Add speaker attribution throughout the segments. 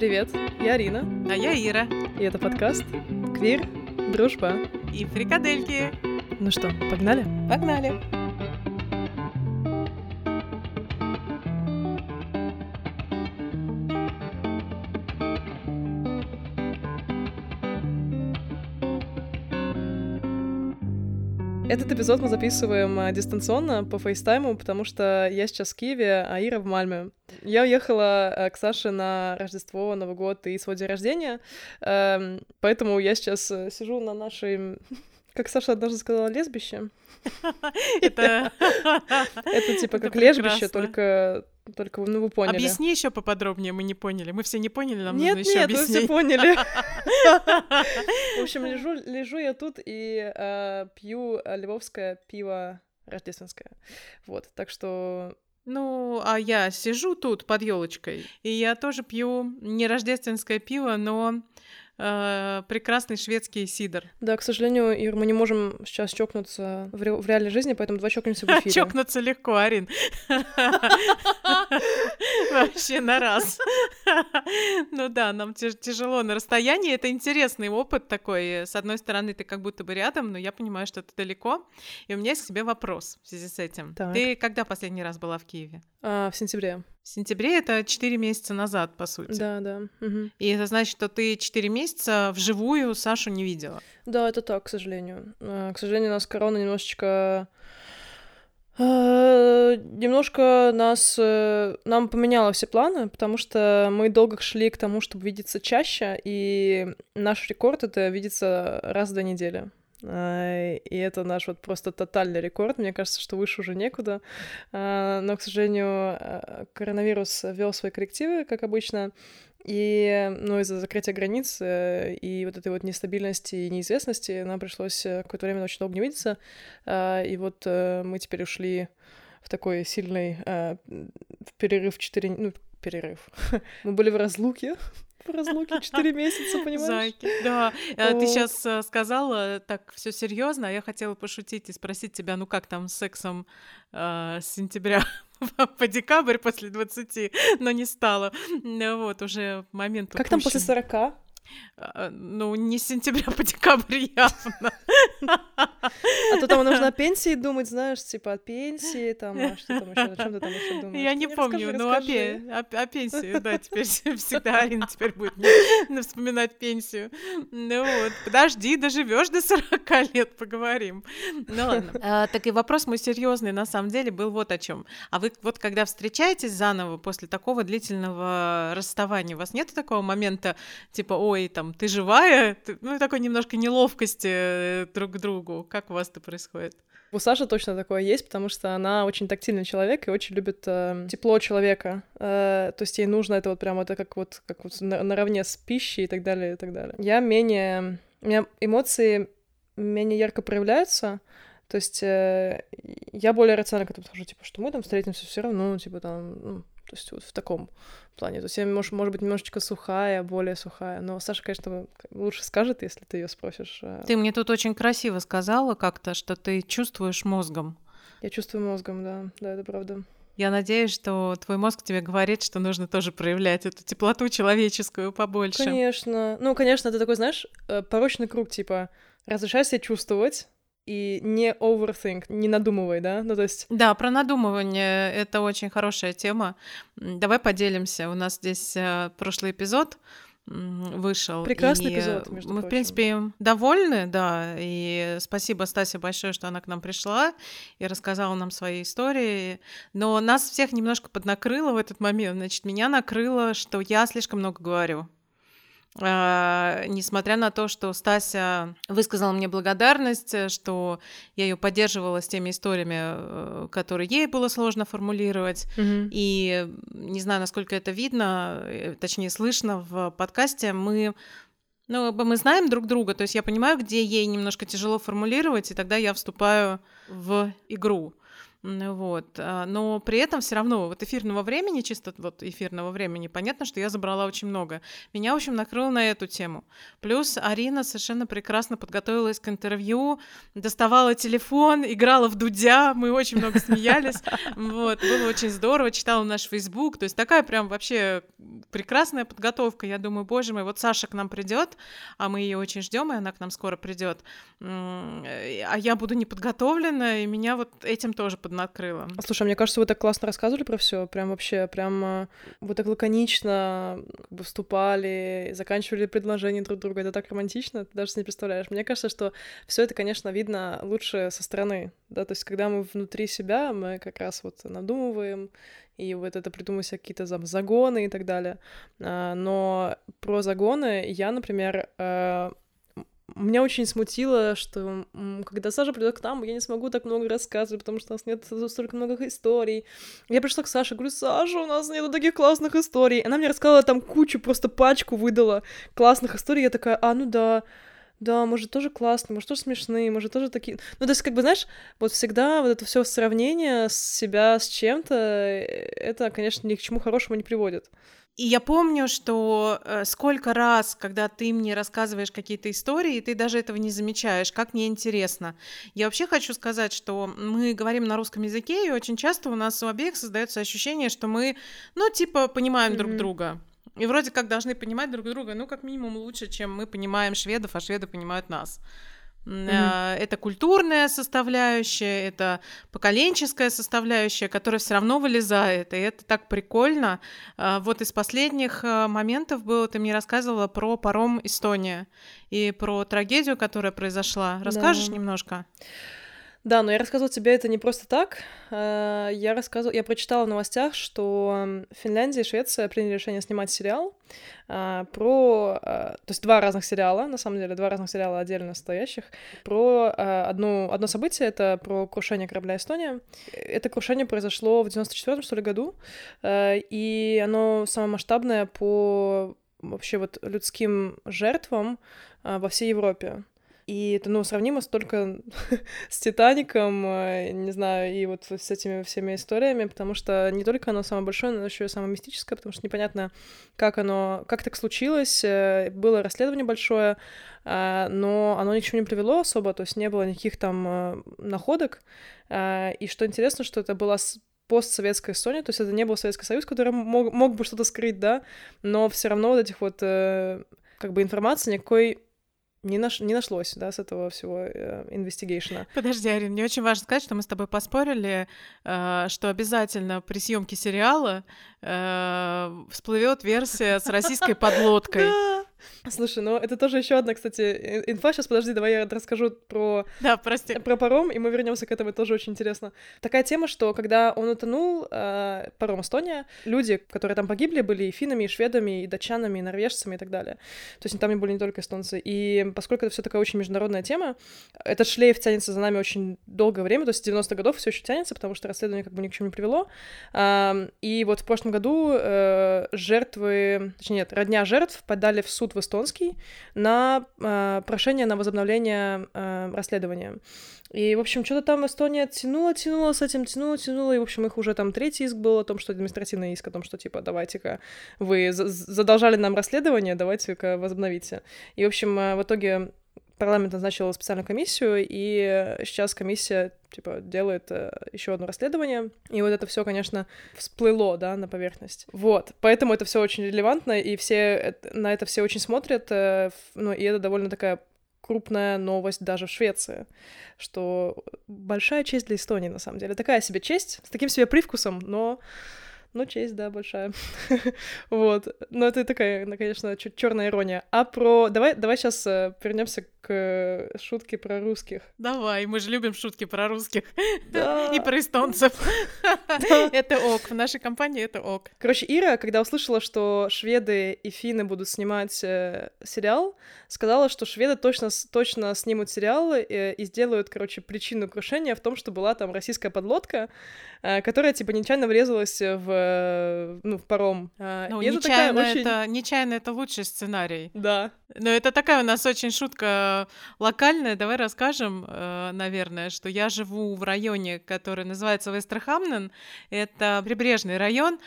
Speaker 1: Привет, я Арина,
Speaker 2: А я Ира.
Speaker 1: и это подкаст «Квир. Дружба».
Speaker 2: И фрикадельки.
Speaker 1: Ну что, погнали?
Speaker 2: Погнали.
Speaker 1: Этот эпизод мы записываем а, дистанционно по фейстайму, потому что я сейчас в Киеве, а Ира в Мальме. Я уехала а, к Саше на Рождество, Новый год и свой день рождения, эм, поэтому я сейчас э, сижу на нашей, как Саша однажды сказала, лесбище.
Speaker 2: Это...
Speaker 1: Это типа как лежбище,
Speaker 2: прекрасно.
Speaker 1: только, только ну, вы поняли.
Speaker 2: Объясни еще поподробнее, мы не поняли. Мы все не поняли, нам
Speaker 1: Нет,
Speaker 2: нужно еще
Speaker 1: нет, вы все
Speaker 2: объяснить.
Speaker 1: поняли. В общем, лежу, лежу я тут и э, пью э, львовское пиво рождественское. Вот, так что
Speaker 2: Ну, а я сижу тут под елочкой, и я тоже пью не рождественское пиво, но э, прекрасный шведский сидр.
Speaker 1: Да, к сожалению, Ир, мы не можем сейчас чокнуться в, ре- в реальной жизни, поэтому давай чокнемся в эфире.
Speaker 2: Чокнуться легко, Арин. Вообще на раз. Ну да, нам тяж- тяжело на расстоянии. Это интересный опыт такой. С одной стороны, ты как будто бы рядом, но я понимаю, что ты далеко. И у меня есть к тебе вопрос в связи с этим. Ты когда последний раз была в Киеве?
Speaker 1: А, в сентябре.
Speaker 2: Сентябре это 4 месяца назад, по сути.
Speaker 1: Да, да. мгм.
Speaker 2: И это значит, что ты 4 месяца вживую Сашу не видела.
Speaker 1: Да, это так, к сожалению. А, К сожалению, у нас корона немножечко... а, Немножко нас... э, Нам поменяла все планы, потому что мы долго шли к тому, чтобы видеться чаще, и наш рекорд — это видеться раз в две недели. А, И это наш вот просто тотальный рекорд. Мне кажется, что выше уже некуда. А, Но, к сожалению, а, коронавирус ввел свои коррективы, как обычно. И, ну, из-за закрытия границ э, и вот этой вот нестабильности и неизвестности нам пришлось э, какое-то время очень долго не видеться. И вот э, мы теперь ушли в такой сильный э, перерыв 4... Ну, перерыв. Мы были в разлуке. В разлуке 4 месяца, понимаешь?
Speaker 2: Зайки. Да, э, ты
Speaker 1: О.
Speaker 2: сейчас сказала так все серьезно, а я хотела пошутить и спросить тебя, ну как там с сексом э, с сентября по декабрь после 20, но не стало. Вот, уже момент
Speaker 1: Как там после
Speaker 2: упущен.
Speaker 1: 40?
Speaker 2: А, Ну, не с сентября по декабрь явно.
Speaker 1: А то там нужно о пенсии думать, знаешь, типа о пенсии, там, а что там еще, о чем ты там еще думаешь?
Speaker 2: Я не
Speaker 1: Ну,
Speaker 2: помню, но о, пе- о- о пенсии, да, теперь всегда Арина теперь будет мне вспоминать пенсию. Ну вот, подожди, доживешь до 40 лет, поговорим. Ну ладно. А, Так и вопрос мой серьезный на самом деле был вот о чем. А вы вот когда встречаетесь заново после такого длительного расставания, у вас нет такого момента, типа, ой, там, ты живая? Ты- Ну, такой немножко неловкости э, друг к другу. Как у вас это происходит?
Speaker 1: У Саши точно такое есть, потому что она очень тактильный человек и очень любит э, тепло человека. Э, то есть ей нужно это вот прям это как вот как вот на- наравне с пищей и так далее и так далее. Я менее, у меня эмоции менее ярко проявляются. То есть э, я более рационально к этому подхожу, типа, что мы там встретимся все равно, типа там, ну, то есть вот в таком плане. То есть я, может, может быть, немножечко сухая, более сухая. Но Саша, конечно, лучше скажет, если ты ее спросишь. э.
Speaker 2: Ты мне тут очень красиво сказала как-то, что ты чувствуешь мозгом.
Speaker 1: Я чувствую мозгом, да, да, это правда.
Speaker 2: Я надеюсь, что твой мозг тебе говорит, что нужно тоже проявлять эту теплоту человеческую побольше.
Speaker 1: Конечно. Ну, конечно, это такой, знаешь, э, порочный круг, типа, разрешай себя чувствовать и не overthink, не надумывай, да? Ну, то есть,
Speaker 2: Да, про надумывание это очень хорошая тема. Давай поделимся. У нас здесь э, прошлый эпизод вышел.
Speaker 1: Прекрасный
Speaker 2: и,
Speaker 1: эпизод, между
Speaker 2: Мы, в
Speaker 1: прочим.
Speaker 2: принципе, довольны, да. И спасибо Стасе большое, что она к нам пришла и рассказала нам свои истории. Но нас всех немножко поднакрыло в этот момент. Значит, меня накрыло, что я слишком много говорю. А, несмотря на то, что Стася высказала мне благодарность, э, что я ее поддерживала с теми историями, э, которые ей было сложно формулировать. И э, не знаю, насколько это видно, э, точнее слышно в подкасте, мы ну, мы знаем друг друга, то есть я понимаю, где ей немножко тяжело формулировать, и тогда я вступаю в игру. Вот. А, но при этом все равно вот эфирного времени, чисто вот эфирного времени, понятно, что я забрала очень много. Меня, в общем, накрыло на эту тему. Плюс Арина совершенно прекрасно подготовилась к интервью, доставала телефон, играла в дудя, мы очень много смеялись. Вот. Было очень здорово, читала наш Facebook. То есть такая прям вообще прекрасная подготовка. Я думаю, боже мой, вот Саша к нам придет, а мы ее очень ждем, и она к нам скоро придет. А я буду неподготовлена, и меня вот этим тоже поднакрыло.
Speaker 1: Слушай, мне кажется, вы так классно рассказывали про все, прям вообще, прям э, вы так лаконично как бы вступали, заканчивали предложения друг друга, это так романтично, ты даже не представляешь. Мне кажется, что все это, конечно, видно лучше со стороны, да, то есть когда мы внутри себя, мы как раз вот надумываем, и вот это придумывать какие-то загоны и так далее. А, но про загоны я, например, э, меня очень смутило, что когда Саша придет к нам, я не смогу так много рассказывать, потому что у нас нет столько много историй. Я пришла к Саше, говорю, Саша, у нас нет таких классных историй. Она мне рассказала там кучу, просто пачку выдала классных историй. Я такая, а, ну да, да, может, тоже классно, может, тоже смешные, может, тоже такие... Ну, то есть, как бы, знаешь, вот всегда вот это все сравнение себя с чем-то, э, это, конечно, ни к чему хорошему не приводит.
Speaker 2: И я помню, что э, сколько раз, когда ты мне рассказываешь какие-то истории, ты даже этого не замечаешь, как мне интересно. Я вообще хочу сказать, что мы говорим на русском языке, и очень часто у нас у обеих создается ощущение, что мы, ну, типа, понимаем mm-hmm. друг друга. И вроде как должны понимать друг друга, ну, как минимум лучше, чем мы понимаем шведов, а шведы понимают нас. Mm-hmm. Это культурная составляющая, это поколенческая составляющая, которая все равно вылезает, и это так прикольно. А, вот из последних а, моментов было, ты мне рассказывала про паром Эстония и про трагедию, которая произошла. Расскажешь да. немножко?
Speaker 1: Да, но я рассказывала тебе это не просто так. Э, я рассказывала, я прочитала в новостях, что Финляндия и Швеция приняли решение снимать сериал э, про, э, то есть два разных сериала, на самом деле, два разных сериала отдельно стоящих, про одну, одно событие, это про крушение корабля «Эстония». Это крушение произошло в 94-м, что ли, году, и оно самое масштабное по вообще вот людским жертвам во всей Европе. И это, ну, сравнимо только с Титаником, э, не знаю, и вот с этими всеми историями, потому что не только оно самое большое, но еще и самое мистическое, потому что непонятно, как оно, как так случилось. Э, было расследование большое, э, но оно ни к чему не привело особо, то есть не было никаких там находок. И что интересно, что это была постсоветская Эстония, то есть это не был Советский Союз, который мог, мог бы что-то скрыть, да, но все равно вот этих вот как бы информации никакой не, наш, не нашлось, да, с этого всего инвестигейшена.
Speaker 2: Э, Подожди, Арин, мне очень важно сказать, что мы с тобой поспорили, э, что обязательно при съемке сериала э, всплывет версия с российской подлодкой.
Speaker 1: Слушай, ну это тоже еще одна, кстати, инфа. Сейчас подожди, давай я расскажу про,
Speaker 2: да, прости.
Speaker 1: про паром, и мы вернемся к этому, это тоже очень интересно. Такая тема, что когда он утонул, э, паром Эстония, люди, которые там погибли, были и финнами, и шведами, и датчанами, и норвежцами, и так далее. То есть там были не только эстонцы. И поскольку это все такая очень международная тема, этот шлейф тянется за нами очень долгое время, то есть 90 годов все еще тянется, потому что расследование как бы ни к чему не привело. Э, и вот в прошлом году э, жертвы, точнее нет, родня жертв подали в суд в эстонский на э, прошение на возобновление э, расследования. И, в общем, что-то там Эстония тянула, тянула с этим, тянула, тянула, и, в общем, их уже там третий иск был о том, что административный иск о том, что, типа, давайте-ка, вы задолжали нам расследование, давайте-ка возобновите. И, в общем, э, в итоге парламент назначил специальную комиссию, и сейчас комиссия, типа, делает э, еще одно расследование, и вот это все, конечно, всплыло, да, на поверхность. Вот, поэтому это все очень релевантно, и все на это все очень смотрят, э, ну, и это довольно такая крупная новость даже в Швеции, что большая честь для Эстонии, на самом деле. Такая себе честь, с таким себе привкусом, но ну, честь, да, большая. вот. Но это такая, конечно, чуть черная ирония. А про... Давай, давай сейчас э, вернемся к шутке про русских.
Speaker 2: Давай, мы же любим шутки про русских. Да. И про эстонцев. это ок. В нашей компании это ок.
Speaker 1: Короче, Ира, когда услышала, что шведы и финны будут снимать э, сериал, сказала, что шведы точно, точно снимут сериал э, и сделают, короче, причину крушения в том, что была там российская подлодка, э, которая, типа, нечаянно врезалась в в, ну, в паром. А,
Speaker 2: ну,
Speaker 1: и это
Speaker 2: нечаянно,
Speaker 1: такая очень...
Speaker 2: это, нечаянно это лучший сценарий.
Speaker 1: Да.
Speaker 2: Но это такая у нас очень шутка локальная. Давай расскажем, э, наверное, что я живу в районе, который называется Вестерхамнен. Это прибрежный район,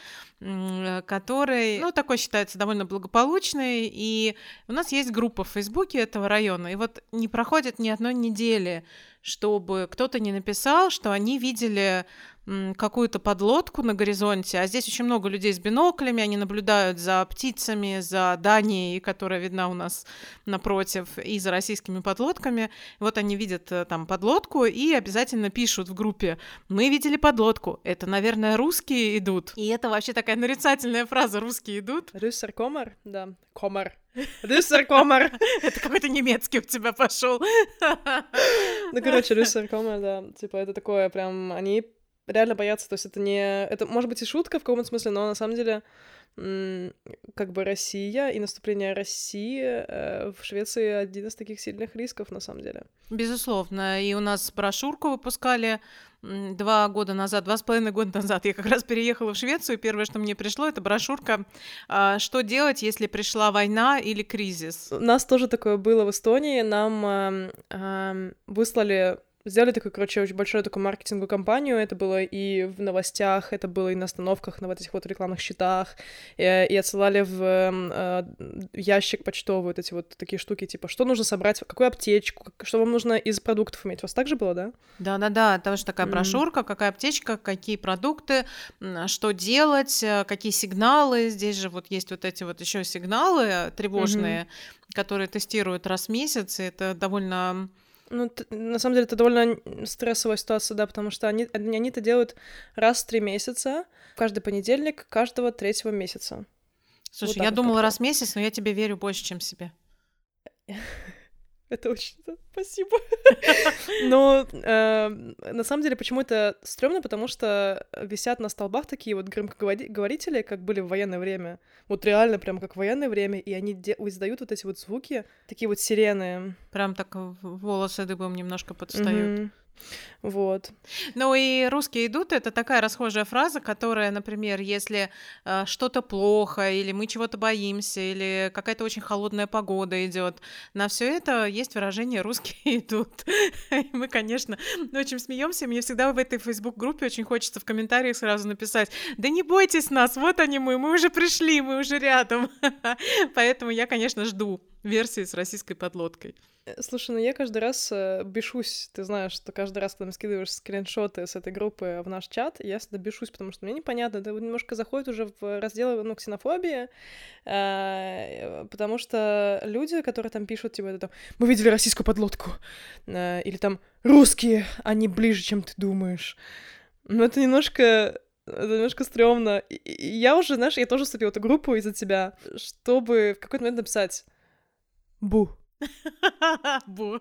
Speaker 2: который, ну, такой считается довольно благополучный. И у нас есть группа в Фейсбуке этого района. И вот не проходит ни одной недели, чтобы кто-то не написал, что они видели какую-то подлодку на горизонте, а здесь очень много людей с биноклями, они наблюдают за птицами, за Данией, которая видна у нас напротив, и за российскими подлодками. Вот они видят э, там подлодку и обязательно пишут в группе «Мы видели подлодку, это, наверное, русские идут». И это вообще такая нарицательная фраза «русские идут».
Speaker 1: Рюссер комар, да, комар. Рюссер комар.
Speaker 2: Это какой-то немецкий у тебя пошел.
Speaker 1: Ну, короче, рюссер комар, да, типа это такое прям, они реально боятся, то есть это не... Это может быть и шутка в каком-то смысле, но на самом деле как бы Россия и наступление России э, в Швеции один из таких сильных рисков, на самом деле.
Speaker 2: Безусловно. И у нас брошюрку выпускали два года назад, два с половиной года назад. Я как раз переехала в Швецию, и первое, что мне пришло, это брошюрка а, «Что делать, если пришла война или кризис?».
Speaker 1: У нас тоже такое было в Эстонии. Нам э, э, выслали сделали такую, короче, очень большую такую маркетинговую кампанию. Это было и в новостях, это было и на остановках, на вот этих вот рекламных щитах. И, и отсылали в э, ящик почтовый вот эти вот такие штуки, типа, что нужно собрать, какую аптечку, что вам нужно из продуктов иметь. У вас так же было, да?
Speaker 2: Да-да-да, тоже такая брошюрка, mm-hmm. какая аптечка, какие продукты, что делать, э, какие сигналы. Здесь же вот есть вот эти вот еще сигналы тревожные, mm-hmm. которые тестируют раз в месяц, и это довольно
Speaker 1: ну, на самом деле, это довольно стрессовая ситуация, да, потому что они, они это делают раз в три месяца, каждый понедельник, каждого третьего месяца.
Speaker 2: Слушай, вот я думала раз в месяц, но я тебе верю больше, чем себе.
Speaker 1: Это очень... Спасибо. Но э, на самом деле, почему это стрёмно? Потому что висят на столбах такие вот громкоговорители, как были в военное время. Вот реально прям как в военное время, и они издают вот эти вот звуки, такие вот сирены.
Speaker 2: Прям так волосы дыбом немножко подстают. Mm-hmm.
Speaker 1: Вот.
Speaker 2: Ну и русские идут это такая расхожая фраза, которая, например, если э, что-то плохо, или мы чего-то боимся, или какая-то очень холодная погода идет, на все это есть выражение русские идут. И мы, конечно, очень смеемся. Мне всегда в этой фейсбук-группе очень хочется в комментариях сразу написать: да не бойтесь нас, вот они мы, мы уже пришли, мы уже рядом. Поэтому я, конечно, жду версии с российской подлодкой.
Speaker 1: Э, слушай, ну я каждый раз э, бешусь, ты знаешь, что каждый раз, когда скидываешь скриншоты с этой группы в наш чат, я всегда бешусь, потому что мне непонятно, это немножко заходит уже в раздел, ну, ксенофобии, э, потому что люди, которые там пишут, типа, это мы видели российскую подлодку, э, или там, русские, они ближе, чем ты думаешь. Ну, это немножко это немножко стрёмно. И я уже, знаешь, я тоже вступила в эту группу из-за тебя, чтобы в какой-то момент написать Бу.
Speaker 2: Бу.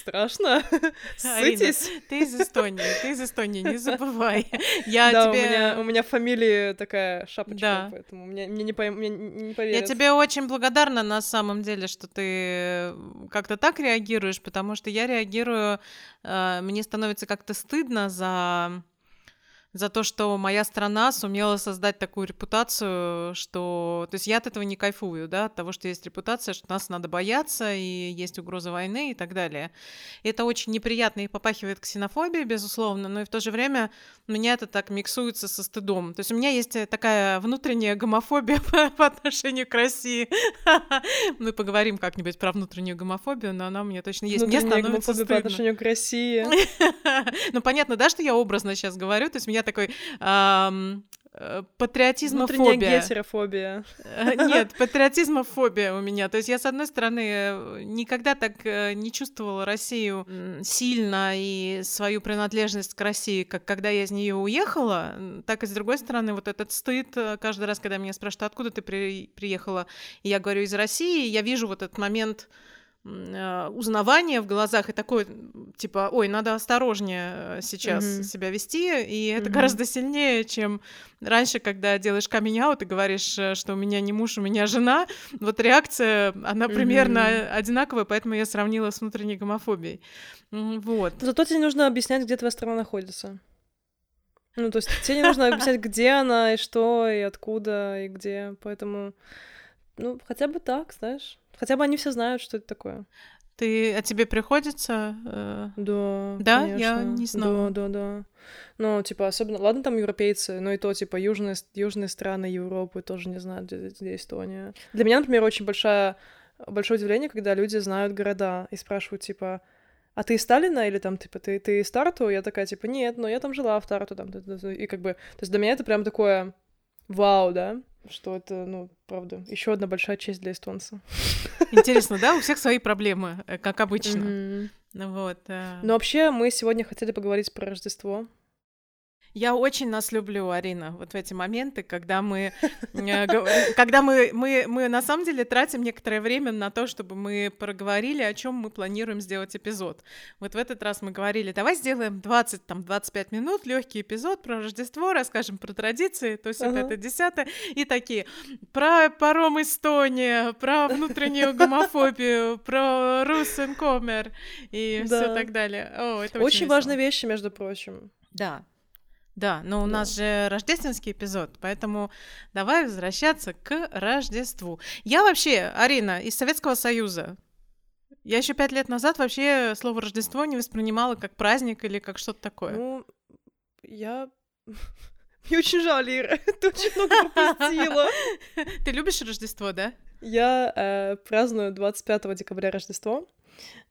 Speaker 1: Страшно. Сытись.
Speaker 2: ты из Эстонии, ты из Эстонии, не забывай. Я
Speaker 1: да,
Speaker 2: тебе...
Speaker 1: у меня, у меня фамилия такая шапочка, да. поэтому мне, мне, не, по, мне не поверят.
Speaker 2: Я тебе очень благодарна на самом деле, что ты как-то так реагируешь, потому что я реагирую, э, мне становится как-то стыдно за за то, что моя страна сумела создать такую репутацию, что... То есть я от этого не кайфую, да, от того, что есть репутация, что нас надо бояться, и есть угроза войны и так далее. И это очень неприятно и попахивает ксенофобией, безусловно, но и в то же время у меня это так миксуется со стыдом. То есть у меня есть такая внутренняя гомофобия по, по отношению к России. Мы поговорим как-нибудь про внутреннюю гомофобию, но она у меня точно есть.
Speaker 1: Мне становится стыдно. по отношению к России.
Speaker 2: Ну, понятно, да, что я образно сейчас говорю, то есть меня такой эм, патриотизмофобия.
Speaker 1: гетерофобия.
Speaker 2: Э, нет, патриотизмофобия у меня. То есть я, с одной стороны, э, никогда так не чувствовала Россию сильно и свою принадлежность к России, как когда я из нее уехала, так и с другой стороны, вот этот стыд каждый раз, когда меня спрашивают, откуда ты при приехала, и я говорю, из России, я вижу вот этот момент узнавание в глазах и такое, типа, ой, надо осторожнее э, сейчас mm-hmm. себя вести, и это mm-hmm. гораздо сильнее, чем раньше, когда делаешь камень и говоришь, э, что у меня не муж, у меня жена. Вот реакция, она mm-hmm. примерно одинаковая, поэтому я сравнила с внутренней гомофобией. Вот.
Speaker 1: Зато тебе нужно объяснять, где твоя страна находится. Ну, то есть тебе не нужно объяснять, где она, и что, и откуда, и где. Поэтому, ну, хотя бы так, знаешь. Хотя бы они все знают, что это такое.
Speaker 2: Ты, а тебе приходится? Э...
Speaker 1: Да,
Speaker 2: Да?
Speaker 1: конечно.
Speaker 2: Я не знала.
Speaker 1: Да, да, да. Ну, типа, особенно, ладно, там европейцы, но и то, типа, южные, южные страны Европы тоже не знают, где, где Эстония. Для меня, например, очень большая, большое удивление, когда люди знают города и спрашивают, типа, а ты из Сталина или там, типа, ты, ты из Тарту? Я такая, типа, нет, но я там жила в Тарту, там, и как бы, то есть для меня это прям такое вау, да, что это, ну, правда, еще одна большая честь для эстонца.
Speaker 2: Интересно, да? У всех свои проблемы, э, как обычно. Ну Вот. э.
Speaker 1: Но вообще мы сегодня хотели поговорить про Рождество.
Speaker 2: Я очень нас люблю, Арина, вот в эти моменты, когда мы, э, когда мы, мы, мы на самом деле тратим некоторое время на то, чтобы мы проговорили, о чем мы планируем сделать эпизод. Вот в этот раз мы говорили, давай сделаем 20, там, 25 минут, легкий эпизод про Рождество, расскажем про традиции, то есть
Speaker 1: Ага.
Speaker 2: это десятое, и такие, про паром Эстония, про внутреннюю гомофобию, про Руссенкомер и все так далее. О, это
Speaker 1: Очень,
Speaker 2: очень,
Speaker 1: важные вещи, между прочим.
Speaker 2: Да. Да, но у
Speaker 1: Да.
Speaker 2: нас же рождественский эпизод, поэтому давай возвращаться к Рождеству. Я вообще, Арина, из Советского Союза. Я еще пять лет назад вообще слово Рождество не воспринимала как праздник или как что-то такое.
Speaker 1: Ну, я... Мне очень жаль, Ира, ты очень много пропустила.
Speaker 2: Ты любишь Рождество, да?
Speaker 1: Я э, праздную 25 декабря Рождество,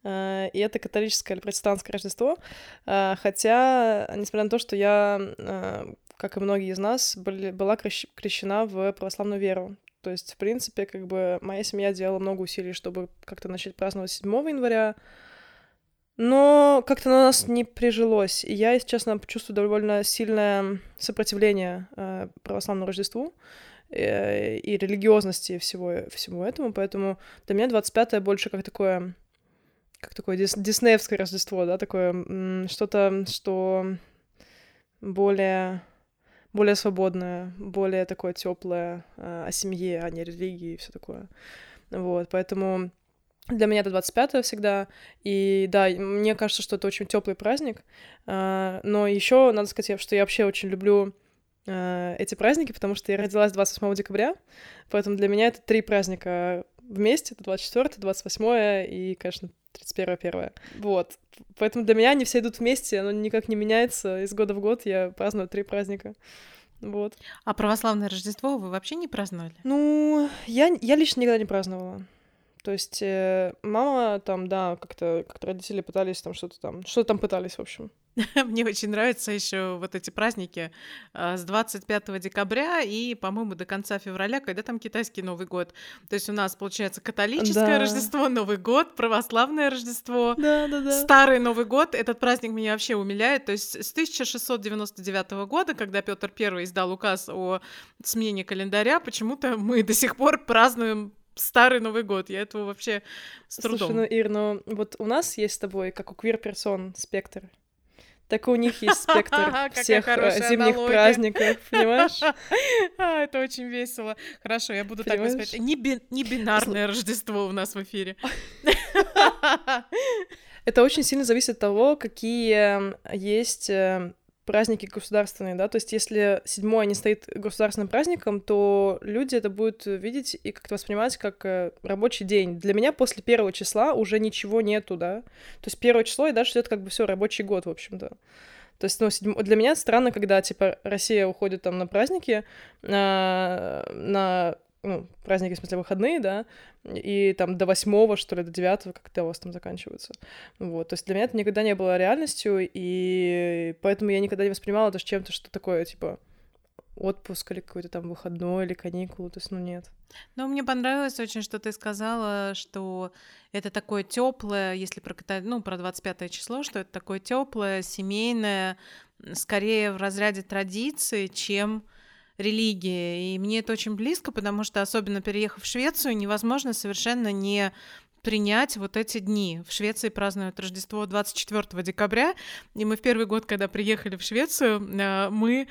Speaker 1: и это католическое или протестантское Рождество, Э, хотя, несмотря на то, что я, э, как и многие из нас, были, была крещ- крещена в православную веру. То есть, в принципе, как бы моя семья делала много усилий, чтобы как-то начать праздновать 7 января, но как-то на нас не прижилось. И я, если честно, чувствую довольно сильное сопротивление э, православному Рождеству э, и религиозности всего, всему этому, поэтому для меня 25-е больше как такое, как такое дис- диснеевское Рождество, да, такое что-то, что более более свободное, более такое теплое о семье, а не религии и все такое. Вот, поэтому для меня это 25 всегда. И да, мне кажется, что это очень теплый праздник. А, Но еще надо сказать, что я вообще очень люблю а, эти праздники, потому что я родилась 28 декабря, поэтому для меня это три праздника вместе, это 24, 28 и, конечно, 31 1 Вот. Поэтому для меня они все идут вместе, оно никак не меняется. Из года в год я праздную три праздника. Вот.
Speaker 2: А православное Рождество вы вообще не праздновали?
Speaker 1: Ну, я, я лично никогда не праздновала. То есть э, мама там, да, как-то как родители пытались там что-то там, что там пытались, в общем.
Speaker 2: Мне очень нравятся еще вот эти праздники а, с 25 декабря и, по-моему, до конца февраля, когда там китайский Новый год. То есть у нас получается католическое
Speaker 1: Да.
Speaker 2: Рождество, Новый год, православное Рождество.
Speaker 1: Да, да, да.
Speaker 2: Старый Новый год, этот праздник меня вообще умиляет. То есть с 1699 года, когда Петр I издал указ о смене календаря, почему-то мы до сих пор празднуем Старый Новый год. Я этого вообще с трудом.
Speaker 1: Слушай, ну, Ир, ну вот у нас есть с тобой, как у квир-персон, спектр. Так и у них есть спектр всех э, зимних
Speaker 2: аналогия.
Speaker 1: праздников, понимаешь?
Speaker 2: А, это очень весело. Хорошо, я буду так воспринимать. Не, би- не бинарное Рождество у нас в эфире.
Speaker 1: Это очень сильно зависит от того, какие есть э, праздники государственные, да, то есть если седьмое не стоит государственным праздником, то люди это будут видеть и как-то воспринимать как э, рабочий день. Для меня после первого числа уже ничего нету, да, то есть первое число и дальше идет как бы все рабочий год, в общем-то. То есть, ну, седьмо- для меня странно, когда, типа, Россия уходит там на праздники, на, на ну, праздники, в смысле, выходные, да, и там до восьмого, что ли, до девятого, как-то у вас там заканчиваются. Вот, то есть для меня это никогда не было реальностью, и поэтому я никогда не воспринимала это чем-то, что такое, типа, отпуск или какой-то там выходной или каникулы, то есть, ну, нет.
Speaker 2: Но мне понравилось очень, что ты сказала, что это такое теплое, если про, ката- ну, про 25 число, что это такое теплое, семейное, скорее в разряде традиции, чем религия. И мне это очень близко, потому что, особенно переехав в Швецию, невозможно совершенно не принять вот эти дни. В Швеции празднуют Рождество 24 декабря, и мы в первый год, когда приехали в Швецию, э, мы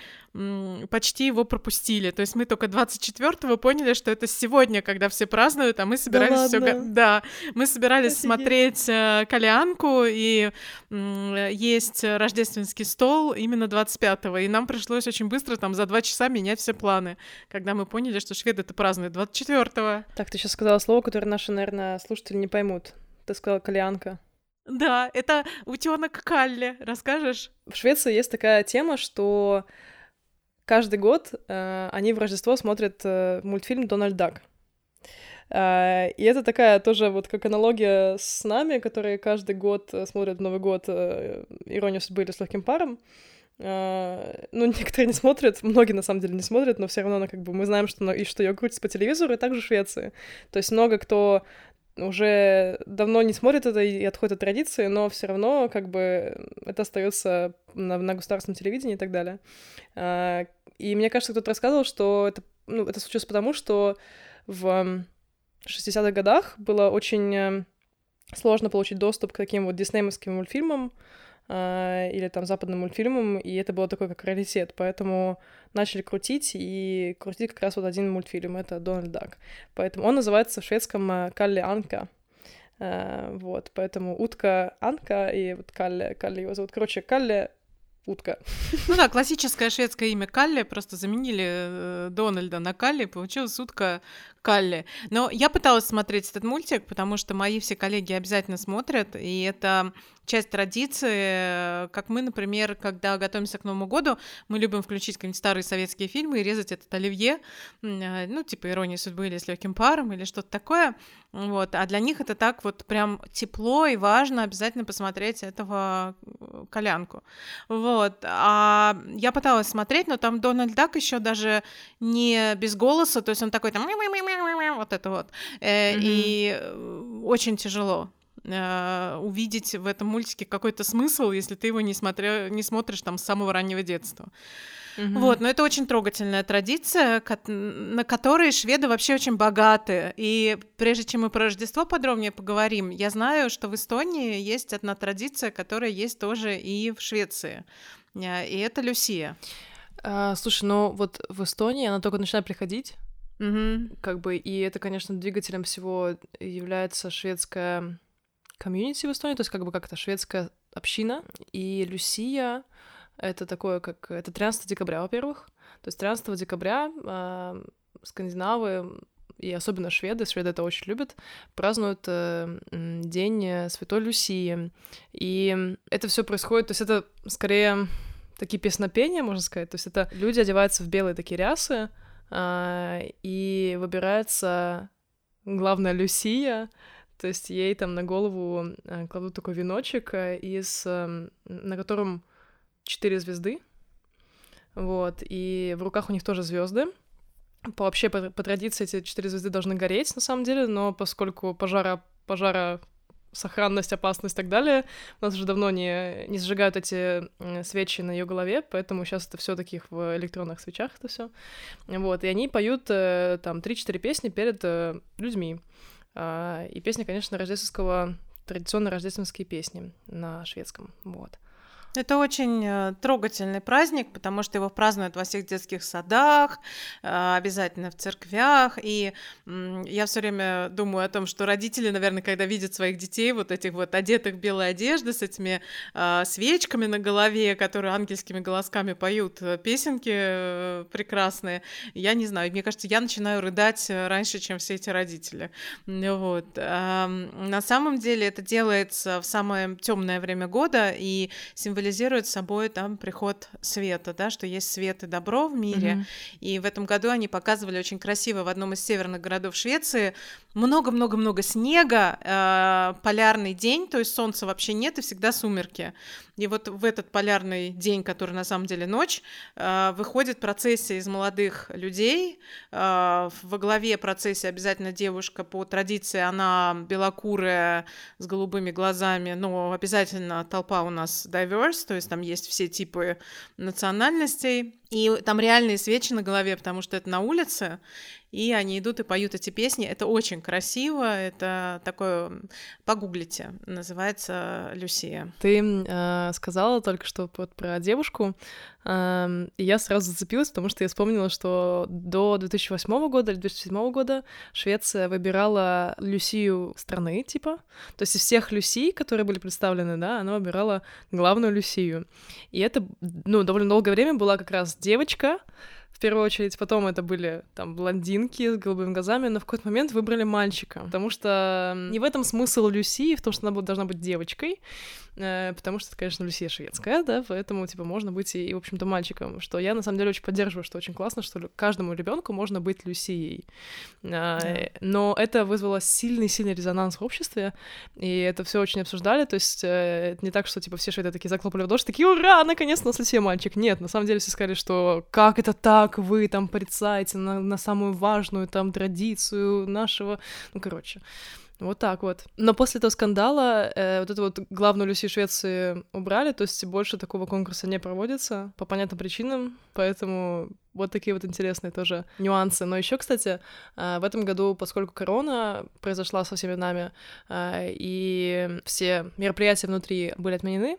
Speaker 2: почти его пропустили. То есть мы только 24-го поняли, что это сегодня, когда все празднуют, а мы собирались да все... Да, мы собирались Офигеть. смотреть э, калянку и есть рождественский стол именно 25-го, и нам пришлось очень быстро, там, за два часа менять все планы, когда мы поняли, что шведы это празднуют 24-го.
Speaker 1: Так, ты сейчас сказала слово, которое наши, наверное, слушатели не поймут. Ты сказала калянка.
Speaker 2: Да, это утенок Калли. Расскажешь?
Speaker 1: В Швеции есть такая тема, что каждый год э, они в Рождество смотрят э, мультфильм Дональд Дак. Э, и это такая тоже вот как аналогия с нами, которые каждый год э, смотрят Новый год э, «Иронию судьбы» или «С легким паром». Uh, ну, некоторые не смотрят, многие на самом деле не смотрят, но все равно, ну, как бы мы знаем, что, и что ее крутится по телевизору, и также в Швеции. То есть много кто уже давно не смотрит это и отходит от традиции, но все равно как бы это остается на, на государственном телевидении и так далее. Uh, и мне кажется, кто-то рассказывал, что это, ну, это случилось потому, что в 60-х годах было очень э, сложно получить доступ к таким вот диснеймовским мультфильмам, или там западным мультфильмам, и это было такой как раритет, поэтому начали крутить, и крутить как раз вот один мультфильм, это Дональд Дак. Поэтому он называется в шведском э, Калли Анка. Uh, вот, поэтому утка Анка и вот Калли, Калли его зовут. Короче, Калли утка.
Speaker 2: Ну да, классическое шведское имя Калли, просто заменили э, Дональда на Калли, получилась утка Калли. Но я пыталась смотреть этот мультик, потому что мои все коллеги обязательно смотрят, и это часть традиции, как мы, например, когда готовимся к Новому году, мы любим включить какие-нибудь старые советские фильмы и резать этот оливье, э, ну, типа «Ирония судьбы» или «С легким паром» или что-то такое, вот, а для них это так вот прям тепло и важно обязательно посмотреть этого колянку, вот, а я пыталась смотреть, но там Дональд Дак еще даже не без голоса, то есть он такой там вот это вот, mm-hmm. и очень тяжело, э, увидеть в этом мультике какой-то смысл, если ты его не, смотря, не смотришь там с самого раннего детства. Угу. Вот, но это очень трогательная традиция, на которой шведы вообще очень богаты. И прежде чем мы про Рождество подробнее поговорим, я знаю, что в Эстонии есть одна традиция, которая есть тоже и в Швеции. Э, и это Люсия.
Speaker 1: А, слушай, ну вот в Эстонии она только начинает приходить. Угу. Как бы, и это, конечно, двигателем всего является шведская комьюнити в Эстонии, то есть как бы как-то шведская община, и Люсия — это такое, как... Это 13 декабря, во-первых. То есть 13 декабря э, скандинавы и особенно шведы, шведы это очень любят, празднуют э, День Святой Люсии. И это все происходит, то есть это скорее такие песнопения, можно сказать. То есть это люди одеваются в белые такие рясы, э, и выбирается главная Люсия, то есть ей там на голову э, кладут такой веночек, э, из, э, на котором четыре звезды. Вот, и в руках у них тоже звезды. По, вообще, по, по традиции, эти четыре звезды должны гореть, на самом деле, но поскольку пожара, пожара сохранность, опасность и так далее. У нас уже давно не, не сжигают эти свечи на ее голове, поэтому сейчас это все таких в электронных свечах это все. Вот, и они поют там 3-4 песни перед людьми. А, и песни, конечно, рождественского, традиционно рождественские песни на шведском, вот.
Speaker 2: Это очень э, трогательный праздник, потому что его празднуют во всех детских садах, э, обязательно в церквях. И я все время думаю о том, что родители, наверное, когда видят своих детей, вот этих вот одетых в белой одежды с этими э, свечками на голове, которые ангельскими голосками поют песенки прекрасные, я не знаю, мне кажется, я начинаю рыдать раньше, чем все эти родители. Вот. На самом деле это делается в самое темное время года и символизирует символизирует собой там приход света, да, что есть свет и добро в мире. Mm-hmm. И в этом году они показывали очень красиво в одном из северных городов Швеции много-много-много снега, э, полярный день, то есть солнца вообще нет и всегда сумерки. И вот в этот полярный день, который на самом деле ночь, э, выходит процессия из молодых людей. Э, во главе процессии обязательно девушка по традиции, она белокурая, с голубыми глазами, но обязательно толпа у нас diverse, то есть там есть все типы национальностей. И там реальные свечи на голове, потому что это на улице. И они идут и поют эти песни. Это очень красиво, это такое, погуглите, называется «Люсия».
Speaker 1: Ты э, сказала только что вот про девушку, э, и я сразу зацепилась, потому что я вспомнила, что до 2008 года или 2007 года Швеция выбирала Люсию страны, типа, то есть из всех Люсий, которые были представлены, да, она выбирала главную Люсию. И это, ну, довольно долгое время была как раз девочка, первую очередь, потом это были там блондинки с голубыми глазами, но в какой-то момент выбрали мальчика, потому что не в этом смысл Люси, в том, что она должна быть девочкой, потому что, конечно, Люсия шведская, да, поэтому, типа, можно быть и, в общем-то, мальчиком, что я, на самом деле, очень поддерживаю, что очень классно, что каждому ребенку можно быть Люсией. Да. Но это вызвало сильный-сильный резонанс в обществе, и это все очень обсуждали, то есть э, это не так, что, типа, все шведы такие заклопали в ладоши, такие, ура, наконец-то у нас Люсия мальчик. Нет, на самом деле все сказали, что как это так, вы там порицаете на, на самую важную там традицию нашего, ну, короче. Вот так вот. Но после этого скандала э, вот эту вот главную Люси Швеции убрали, то есть больше такого конкурса не проводится по понятным причинам, поэтому вот такие вот интересные тоже нюансы. Но еще, кстати, э, в этом году, поскольку корона произошла со всеми нами, э, и все мероприятия внутри были отменены,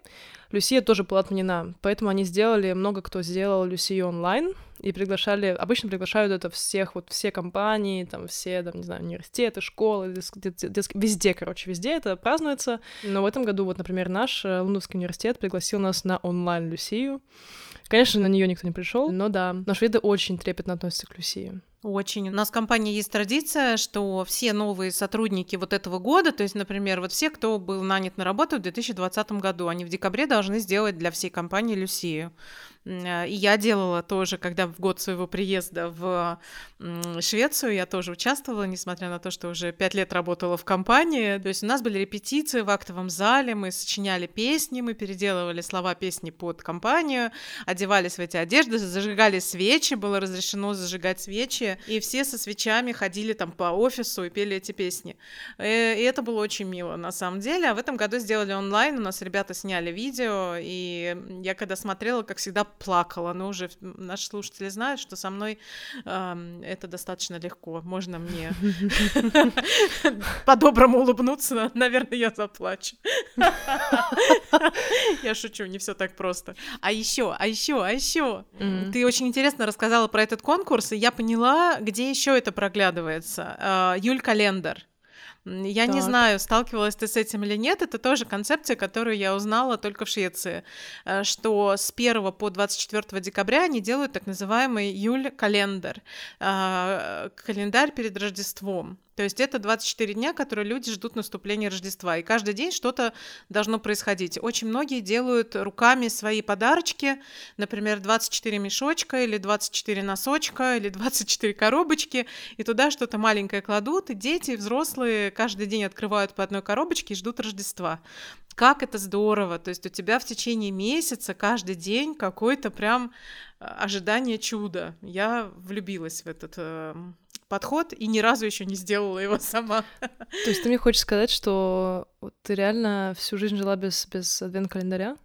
Speaker 1: Люсия тоже была отменена. Поэтому они сделали, много кто сделал Люсию онлайн, и приглашали, обычно приглашают это всех, вот все компании, там все, там, не знаю, университеты, школы, дет, дет, везде, короче, везде это празднуется. Но в этом году, вот, например, наш э, Лундовский университет пригласил нас на онлайн Люсию. Конечно, на нее никто не пришел, но да, но шведы очень трепетно относятся к Люсии.
Speaker 2: Очень. У нас в компании есть традиция, что все новые сотрудники вот этого года, то есть, например, вот все, кто был нанят на работу в 2020 году, они в декабре должны сделать для всей компании Люсию. Э, и я делала тоже, когда в год своего приезда в Швецию, я тоже участвовала, несмотря на то, что уже пять лет работала в компании. То есть у нас были репетиции в актовом зале, мы сочиняли песни, мы переделывали слова песни под компанию, одевались в эти одежды, зажигали свечи, было разрешено зажигать свечи, и все со свечами ходили там по офису и пели эти песни. Э, и это было очень мило, на самом деле. А в этом году сделали онлайн, у нас ребята сняли видео, и я когда смотрела, как всегда, плакала, но уже наши слушатели знают, что со мной э, это достаточно легко. Можно мне по-доброму улыбнуться, наверное, я заплачу. Я шучу, не все так просто. А еще, а еще, а еще. Ты очень интересно рассказала про этот конкурс, и я поняла, где еще это проглядывается. А, Юль Календар. Я так. не знаю, сталкивалась ты с этим или нет. Это тоже концепция, которую я узнала только в Швеции, э, что с 1 по 24 декабря они делают так называемый июль-календарь, э, календарь перед Рождеством. То есть это 24 дня, которые люди ждут наступления Рождества. И каждый день что-то должно происходить. Очень многие делают руками свои подарочки. Например, 24 мешочка или 24 носочка или 24 коробочки. И туда что-то маленькое кладут. И дети, и взрослые каждый день открывают по одной коробочке и ждут Рождества. Как это здорово! То есть у тебя в течение месяца каждый день какой-то прям ожидание чуда. Я влюбилась в этот э, подход и ни разу еще не сделала его сама.
Speaker 1: То есть ты мне хочешь сказать, что ты реально всю жизнь жила без, без адвент-календаря?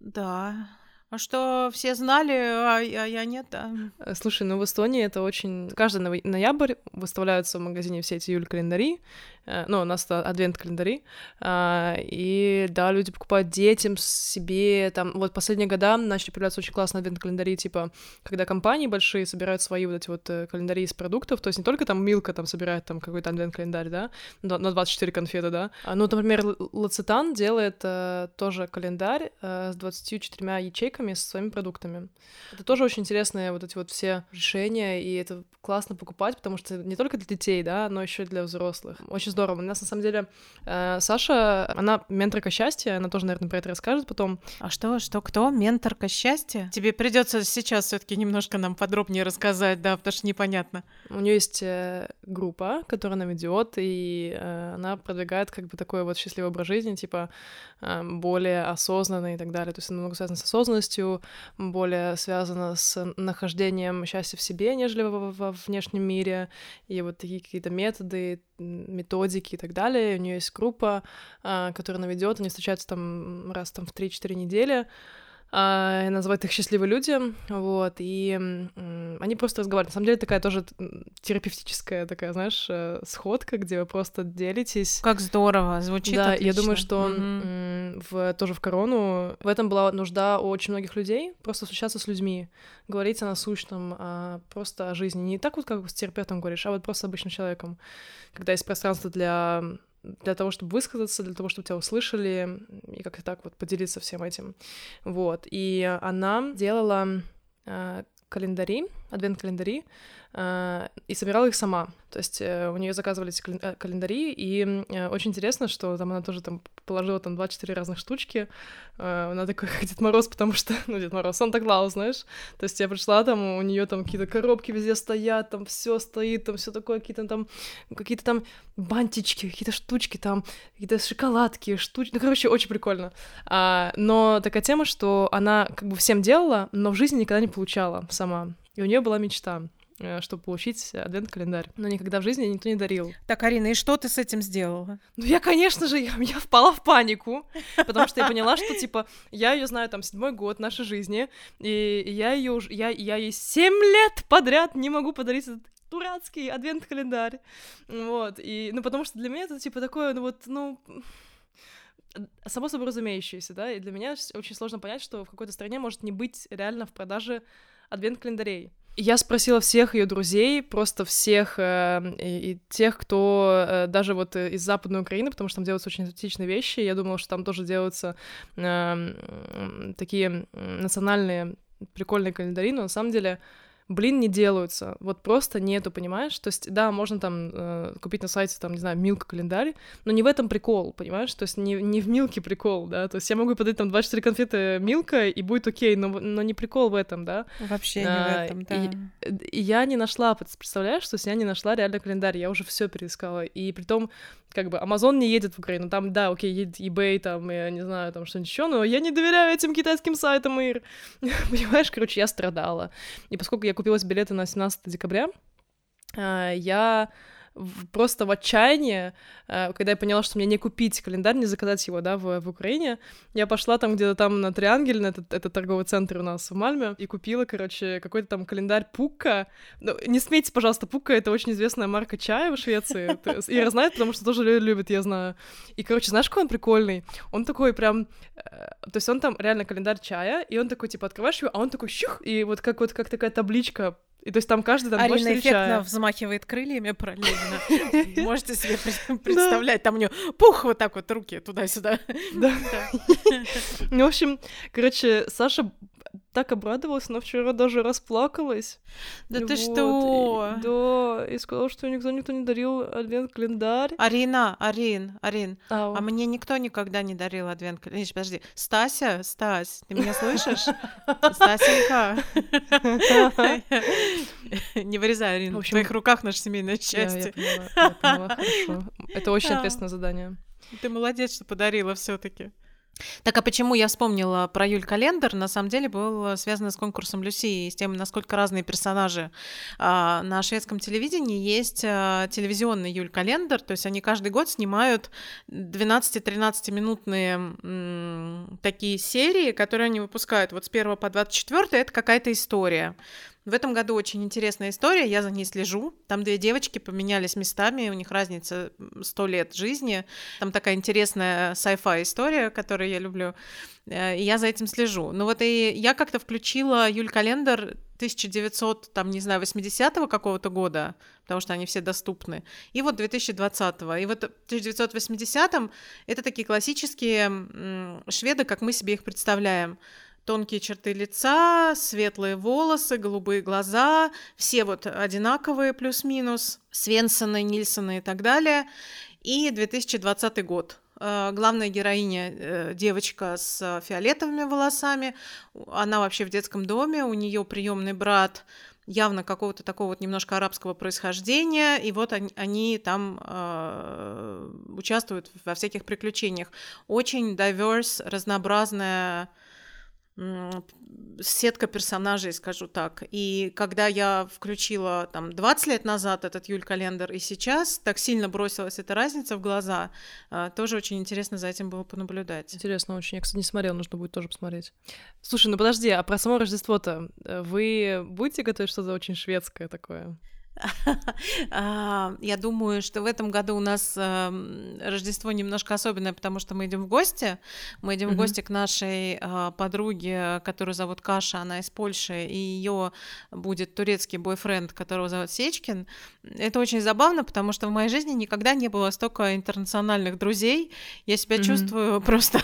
Speaker 2: Да. А что все знали, а, а я нет, да.
Speaker 1: Э, слушай, ну в Эстонии это очень... Каждый ноябрь выставляются в магазине все эти июль-календари, Э, ну, у нас это адвент-календари, а, и, да, люди покупают детям, себе, там, вот последние года начали появляться очень классные адвент-календари, типа, когда компании большие собирают свои вот эти вот э, календари из продуктов, то есть не только там Милка там собирает там какой-то адвент-календарь, да, на 24 конфеты, да, а, ну, например, Лацетан делает тоже календарь с 24 ячейками со своими продуктами. Это тоже очень интересные вот эти вот все решения, и это классно покупать, потому что не только для детей, да, но еще и для взрослых. Очень здорово. У нас, на самом деле, э, Саша, она менторка счастья, она тоже, наверное, про это расскажет потом.
Speaker 2: А что, что, кто? Менторка счастья? Тебе придется сейчас все таки немножко нам подробнее рассказать, да, потому что непонятно.
Speaker 1: У нее есть э, группа, которая она ведет, и э, она продвигает как бы такой вот счастливый образ жизни, типа более осознанный и так далее. То есть она много связана с осознанностью, более связана с нахождением счастья в себе, нежели во, во внешнем мире, и вот такие какие-то методы, методики и так далее. У нее есть группа, а, которая она ведет, они встречаются там раз там в 3-4 недели, а, называют их «Счастливые люди», вот, и они просто разговаривают. На самом деле такая тоже терапевтическая такая, знаешь, э, сходка, где вы просто делитесь.
Speaker 2: Как здорово, звучит Да, отлично.
Speaker 1: я думаю, что mm-hmm. в, тоже в корону в этом была нужда у очень многих людей, просто встречаться с людьми, говорить о насущном, а просто о жизни. Не так вот, как с терапевтом говоришь, а вот просто с обычным человеком, когда есть пространство для для того, чтобы высказаться, для того, чтобы тебя услышали, и как-то так вот поделиться всем этим. Вот. И она делала э, календари, адвент-календари, и собирала их сама. То есть э, у нее заказывали эти э, календари, и э, очень интересно, что там она тоже там положила там 24 разных штучки. Она такой, как Дед Мороз, потому что, ну, Дед Мороз, Санта-Клаус, знаешь. То есть я пришла, там у нее там какие-то коробки везде стоят, там все стоит, там все такое, какие-то там, какие-то там бантички, какие-то штучки там, какие-то шоколадки, штучки. Ну, короче, очень прикольно. А, но такая тема, что она как бы всем делала, но в жизни никогда не получала сама. И у нее была мечта. Э, чтобы получить адвент-календарь. Но никогда в жизни никто не дарил.
Speaker 2: Так, Арина, и что ты с этим сделала?
Speaker 1: Ну, я, конечно же, я, я впала в панику, потому что я поняла, что, типа, я ее знаю, там, седьмой год нашей жизни, и я ее уже, я, я ей семь лет подряд не могу подарить этот дурацкий адвент-календарь. Вот, и, ну, потому что для меня это, типа, такое, ну, вот, ну, само собой разумеющееся, да, и для меня очень сложно понять, что в какой-то стране может не быть реально в продаже адвент-календарей. Я спросила всех ее друзей, просто всех э, и, тех, кто э, даже вот из Западной Украины, потому что там делаются очень экзотичные вещи. Я думала, что там тоже делаются э, такие национальные прикольные календари, но на самом деле блин, не делаются. Вот просто нету, понимаешь? То есть, да, можно там э, купить на сайте, там, не знаю, Милка календарь, но не в этом прикол, понимаешь? То есть не, не в Милке прикол, да? То есть я могу подарить там 24 конфеты Милка, и будет окей, но, но не прикол в этом, да?
Speaker 2: Вообще не а, в этом, да.
Speaker 1: И, и я не нашла, представляешь, то есть я не нашла реально календарь, я уже все переискала. И при том, как бы Amazon не едет в Украину, там, да, окей, едет eBay, там, я не знаю, там что-нибудь еще, но я не доверяю этим китайским сайтам, Ир. Понимаешь, короче, я страдала. И поскольку я купила билеты на 17 декабря, а, я просто в отчаянии, э, когда я поняла, что мне не купить календарь, не заказать его, да, в, в Украине, я пошла там где-то там на Триангель, на этот, этот торговый центр у нас в Мальме, и купила, короче, какой-то там календарь Пука. Ну, не смейте, пожалуйста, Пука — это очень известная марка чая в Швеции. Ира знает, потому что тоже любит, я знаю. И, короче, знаешь, какой он прикольный? Он такой прям... Э, то есть он там реально календарь чая, и он такой, типа, открываешь его, а он такой щух, и вот как вот как такая табличка и то есть там каждый там
Speaker 2: Арина эффектно чая. взмахивает крыльями параллельно. Можете себе представлять, там у нее пух вот так вот руки туда-сюда. Да.
Speaker 1: Ну, в общем, короче, Саша так обрадовалась, но вчера даже расплакалась.
Speaker 2: Да ты что?
Speaker 1: да, и сказала, что никто никто не дарил адвент-календарь.
Speaker 2: Арина, Арин, Арин, а мне никто никогда не дарил адвент-календарь. Подожди, Стася, Стась, ты меня слышишь? Стасенька. Не вырезай, Арин, в твоих руках наше семейное счастье.
Speaker 1: Я поняла, хорошо. Это очень ответственное задание.
Speaker 2: Ты молодец, что подарила все таки так а почему я вспомнила про Юль Календар? На самом деле был связано с конкурсом Люси и с тем, насколько разные персонажи а, на шведском телевидении. Есть а, телевизионный Юль Календар, то есть они каждый год снимают 12-13 минутные м, такие серии, которые они выпускают вот с 1 по 24, это какая-то история. В этом году очень интересная история, я за ней слежу. Там две девочки поменялись местами, у них разница 100 лет жизни. Там такая интересная sci-fi история, которую я люблю. Э, и я за этим слежу. Ну вот и я как-то включила Юль Календар 1900, там, не знаю, 80-го какого-то года, потому что они все доступны, и вот 2020-го. И вот в 1980-м это такие классические шведы, как мы себе их представляем тонкие черты лица, светлые волосы, голубые глаза, все вот одинаковые плюс-минус, Свенсоны, Нильсоны и так далее. И 2020 год. Э, главная героиня э, девочка с фиолетовыми волосами, она вообще в детском доме, у нее приемный брат явно какого-то такого вот немножко арабского происхождения, и вот они, они там э, участвуют во всяких приключениях. Очень diverse, разнообразная сетка персонажей, скажу так. И когда я включила там 20 лет назад этот Юль календар и сейчас, так сильно бросилась эта разница в глаза, а, тоже очень интересно за этим было понаблюдать.
Speaker 1: Интересно очень. Я, кстати, не смотрела, нужно будет тоже посмотреть. Слушай, ну подожди, а про само Рождество-то э, вы будете готовить что-то очень шведское такое?
Speaker 2: А, я думаю, что в этом году у нас эм, Рождество немножко особенное, потому что мы идем в гости. Мы идем в гости к нашей а, подруге, которую зовут Каша, она из Польши, и ее будет турецкий бойфренд, которого зовут Сечкин. Это очень забавно, потому что в моей жизни никогда не было столько интернациональных друзей. Я себя чувствую просто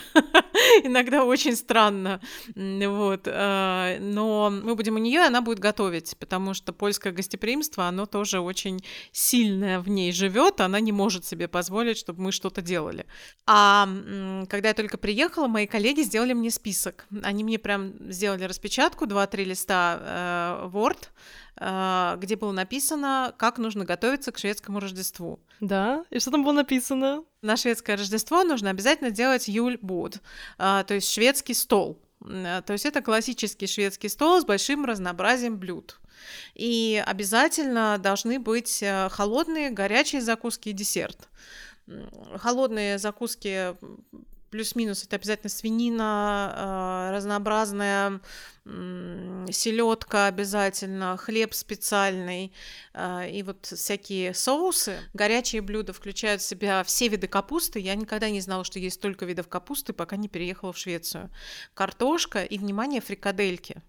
Speaker 2: иногда очень странно. Вот. А, но мы будем у нее, и она будет готовить, потому что польское гостеприимство, оно тоже очень сильное в ней живет, она не может себе позволить, чтобы мы что-то делали. А когда я только приехала, мои коллеги сделали мне список. Они мне прям сделали распечатку, 2-3 листа э, Word, э, где было написано, как нужно готовиться к шведскому Рождеству.
Speaker 1: Да, и что там было написано?
Speaker 2: На шведское Рождество нужно обязательно делать юльбуд, э, то есть шведский стол. Э, то есть это классический шведский стол с большим разнообразием блюд. И обязательно должны быть э, холодные, горячие закуски и десерт. Холодные закуски плюс-минус это обязательно свинина, э, разнообразная селедка обязательно, хлеб специальный э, и вот всякие соусы. Горячие блюда включают в себя все виды капусты. Я никогда не знала, что есть столько видов капусты, пока не переехала в Швецию. Картошка и, внимание, фрикадельки.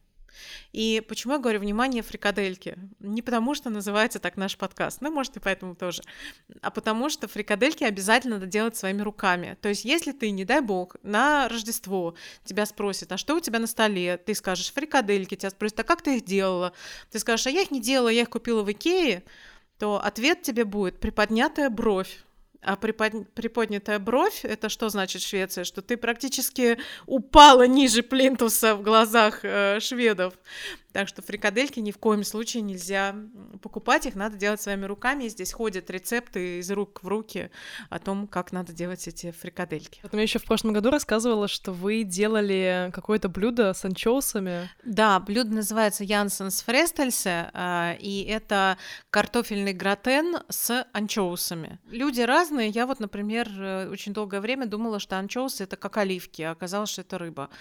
Speaker 2: И почему я говорю «внимание, фрикадельки»? Не потому, что называется так наш подкаст, ну, может, и поэтому тоже, а потому что фрикадельки обязательно надо делать своими руками. То есть, если ты, не дай бог, на Рождество тебя спросят, а что у тебя на столе? Ты скажешь «фрикадельки», тебя спросят, а как ты их делала? Ты скажешь, а я их не делала, я их купила в Икее, то ответ тебе будет «приподнятая бровь». А припод... приподнятая бровь, это что значит Швеция? Что ты практически упала ниже плинтуса в глазах э, шведов. Так что фрикадельки ни в коем случае нельзя покупать, их надо делать своими руками. Здесь ходят рецепты из рук в руки о том, как надо делать эти фрикадельки.
Speaker 1: Вот я еще в прошлом году рассказывала, что вы делали какое-то блюдо с анчоусами.
Speaker 2: Да, блюдо называется Янсенс Фрестельсе, а, и это картофельный гратен с анчоусами. Люди разные. Я вот, например, э, очень долгое время думала, что анчоусы — это как оливки, а оказалось, что это рыба.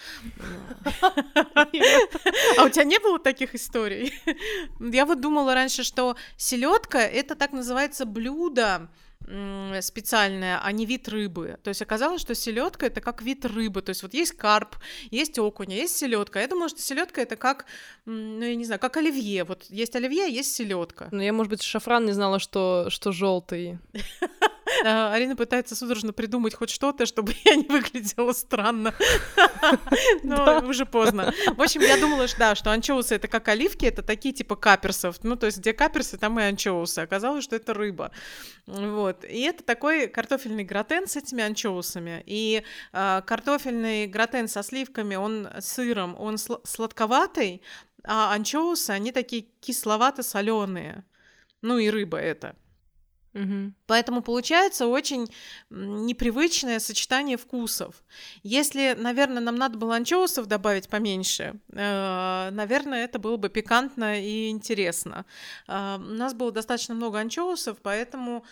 Speaker 2: А у тебя не было таких историй. Я вот думала раньше, что селедка это так называется блюдо специальное, а не вид рыбы. То есть оказалось, что селедка это как вид рыбы. То есть вот есть карп, есть окунь, есть селедка. Я думала, что селедка это как, ну я не знаю, как оливье. Вот есть оливье, есть селедка.
Speaker 1: Ну я, может быть, шафран не знала, что, что желтый.
Speaker 2: А, Арина пытается судорожно придумать хоть что-то, чтобы я не выглядела странно. Но уже поздно. В общем, я думала, что да, что анчоусы это как оливки, это такие типа каперсов. Ну, то есть, где каперсы, там и анчоусы. Оказалось, что это рыба. Вот. И это такой картофельный гратен с этими анчоусами. И э, картофельный гратен со сливками, он сыром, он сл- сладковатый, а анчоусы, они такие кисловато-соленые. Ну и рыба это. Угу. Поэтому получается очень непривычное сочетание вкусов. Если, наверное, нам надо было анчоусов добавить поменьше, э, наверное, это было бы пикантно и интересно. Э, у нас было достаточно много анчоусов, поэтому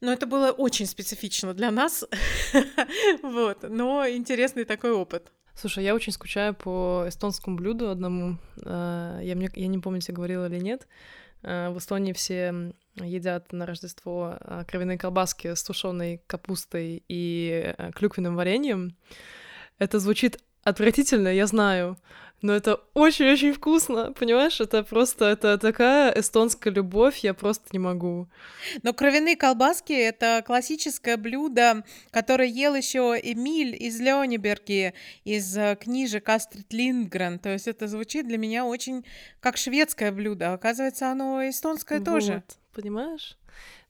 Speaker 2: но это было очень специфично для нас, вот, но интересный такой опыт.
Speaker 1: Слушай, я очень скучаю по эстонскому блюду одному. Э, я, мне, я не помню, тебе говорила или нет. В Эстонии все едят на Рождество а, кровяные колбаски с тушеной капустой и э, клюквенным вареньем. Это звучит отвратительно, я знаю, но это очень-очень вкусно, понимаешь? Это просто, это такая эстонская любовь, я просто не могу.
Speaker 2: Но кровяные колбаски — это классическое блюдо, которое ел еще Эмиль из Леониберги, из э, книжек Астрид Линдгрен. То есть это звучит для меня очень как шведское блюдо. Оказывается, оно эстонское вот, тоже.
Speaker 1: Понимаешь?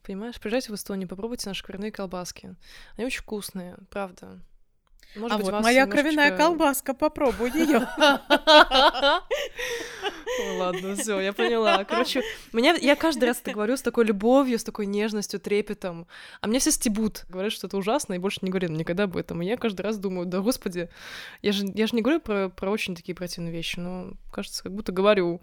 Speaker 1: Понимаешь? Приезжайте в Эстонию, попробуйте наши кровяные колбаски. Они очень вкусные, правда.
Speaker 2: Может а быть, вот моя немножечко... кровяная колбаска, попробуй ее.
Speaker 1: ладно, все, я поняла. Короче, меня, я каждый раз это говорю с такой любовью, с такой нежностью, трепетом. А мне все стебут. Говорят, что это ужасно, и больше не говорят никогда об этом. И я каждый раз думаю, да господи, я же, я же не говорю про, про очень такие противные вещи, но кажется, как будто говорю.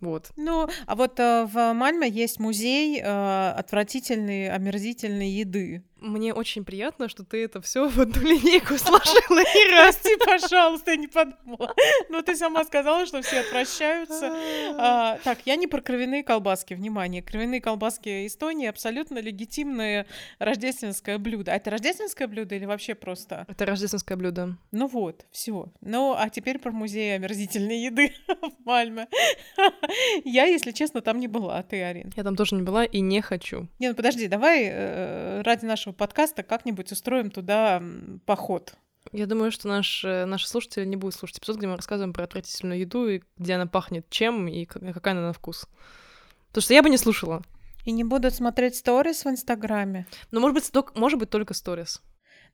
Speaker 1: Вот.
Speaker 2: Ну, а вот э, в Мальме есть музей э, отвратительной, омерзительной еды.
Speaker 1: Мне очень приятно, что ты это все в одну линейку сложила. И
Speaker 2: Прости, пожалуйста, я не подумала. Но ты сама сказала, что все отвращаются. А, так, я не про кровяные колбаски, внимание. Кровяные колбаски Эстонии абсолютно легитимное рождественское блюдо. А это рождественское блюдо или вообще просто?
Speaker 1: Это рождественское блюдо.
Speaker 2: Ну вот, все. Ну, а теперь про музей омерзительной еды в Мальме. Я, если честно, там не была. А ты, Арин?
Speaker 1: Я там тоже не была и не хочу.
Speaker 2: Не, ну подожди, давай э, ради нашего подкаста как-нибудь устроим туда поход.
Speaker 1: Я думаю, что наш, э, наши слушатели не будут слушать эпизод, где мы рассказываем про отвратительную еду, и где она пахнет чем, и какая она на вкус. Потому что я бы не слушала.
Speaker 2: И не будут смотреть сторис в Инстаграме.
Speaker 1: Ну, может быть, только, может быть, только сторис.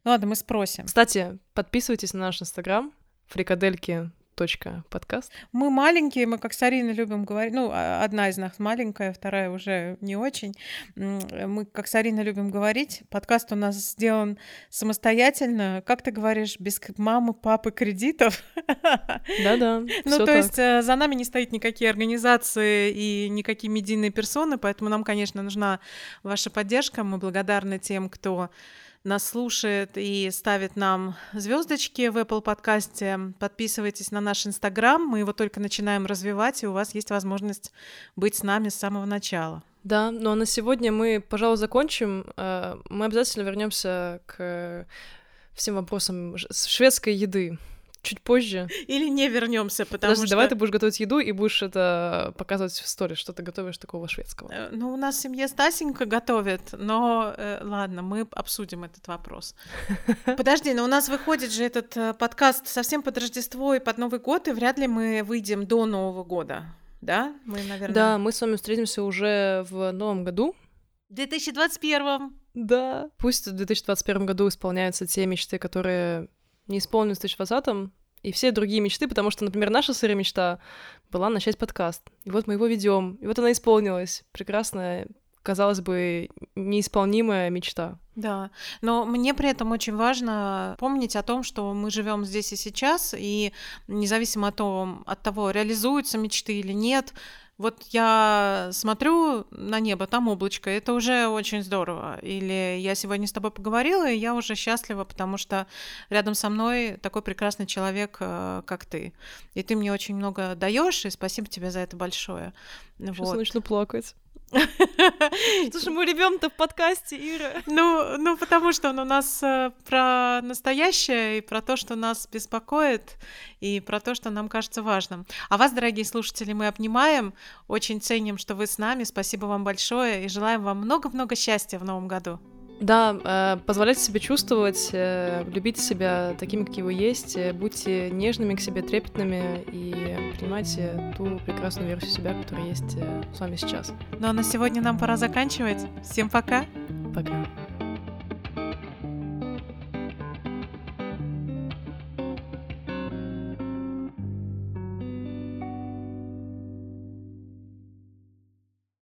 Speaker 2: Ну ладно, мы спросим.
Speaker 1: Кстати, подписывайтесь на наш Инстаграм, фрикадельки точка подкаст.
Speaker 2: Мы маленькие, мы как с Ариной любим говорить, ну, а, одна из нас маленькая, вторая уже не очень. Мы как с Ариной любим говорить, подкаст у нас сделан самостоятельно, как ты говоришь, без мамы, папы, кредитов.
Speaker 1: Да-да.
Speaker 2: Ну, то есть э, за нами не стоит никакие организации и никакие медийные персоны, поэтому нам, конечно, нужна ваша поддержка. Мы благодарны тем, кто нас слушает и ставит нам звездочки в Apple подкасте. Подписывайтесь на наш Инстаграм, мы его только начинаем развивать, и у вас есть возможность быть с нами с самого начала.
Speaker 1: Да, но на сегодня мы, пожалуй, закончим. Э, мы обязательно вернемся к всем вопросам шведской еды чуть позже.
Speaker 2: Или не вернемся, потому
Speaker 1: Подожди,
Speaker 2: что...
Speaker 1: давай ты будешь готовить еду и будешь это показывать в сторис, что ты готовишь такого шведского.
Speaker 2: Э, ну, у нас в семье Стасенька готовит, но э, ладно, мы обсудим этот вопрос. Подожди, но у нас выходит же этот э, подкаст совсем под Рождество и под Новый год, и вряд ли мы выйдем до Нового года. Да,
Speaker 1: мы, наверное... Да, мы с вами встретимся уже в новом году.
Speaker 2: В 2021.
Speaker 1: Да. Пусть в 2021 году исполняются те мечты, которые не исполнилось в 2020 и все другие мечты, потому что, например, наша сырая мечта была начать подкаст. И вот мы его ведем, и вот она исполнилась. Прекрасная, казалось бы, неисполнимая мечта.
Speaker 2: Да, но мне при этом очень важно помнить о том, что мы живем здесь и сейчас, и независимо от того, от того, реализуются мечты или нет, вот я смотрю на небо, там облачко, это уже очень здорово. Или я сегодня с тобой поговорила, и я уже счастлива, потому что рядом со мной такой прекрасный человек, э, как ты. И ты мне очень много даешь, и спасибо тебе за это большое.
Speaker 1: Сейчас вот. начну плакать. Слушай, мы ребем-то в подкасте, Ира.
Speaker 2: Ну, ну, потому что он у нас э, про настоящее и про то, что нас беспокоит, и про то, что нам кажется важным. А вас, дорогие слушатели, мы обнимаем, очень ценим, что вы с нами. Спасибо вам большое и желаем вам много-много счастья в новом году.
Speaker 1: Да, э, позволяйте себе чувствовать, э, любите себя такими, какие вы есть, э, будьте нежными к себе, трепетными и принимайте ту прекрасную версию себя, которая есть с вами сейчас.
Speaker 2: Ну а на сегодня нам пора заканчивать. Всем пока.
Speaker 1: Пока.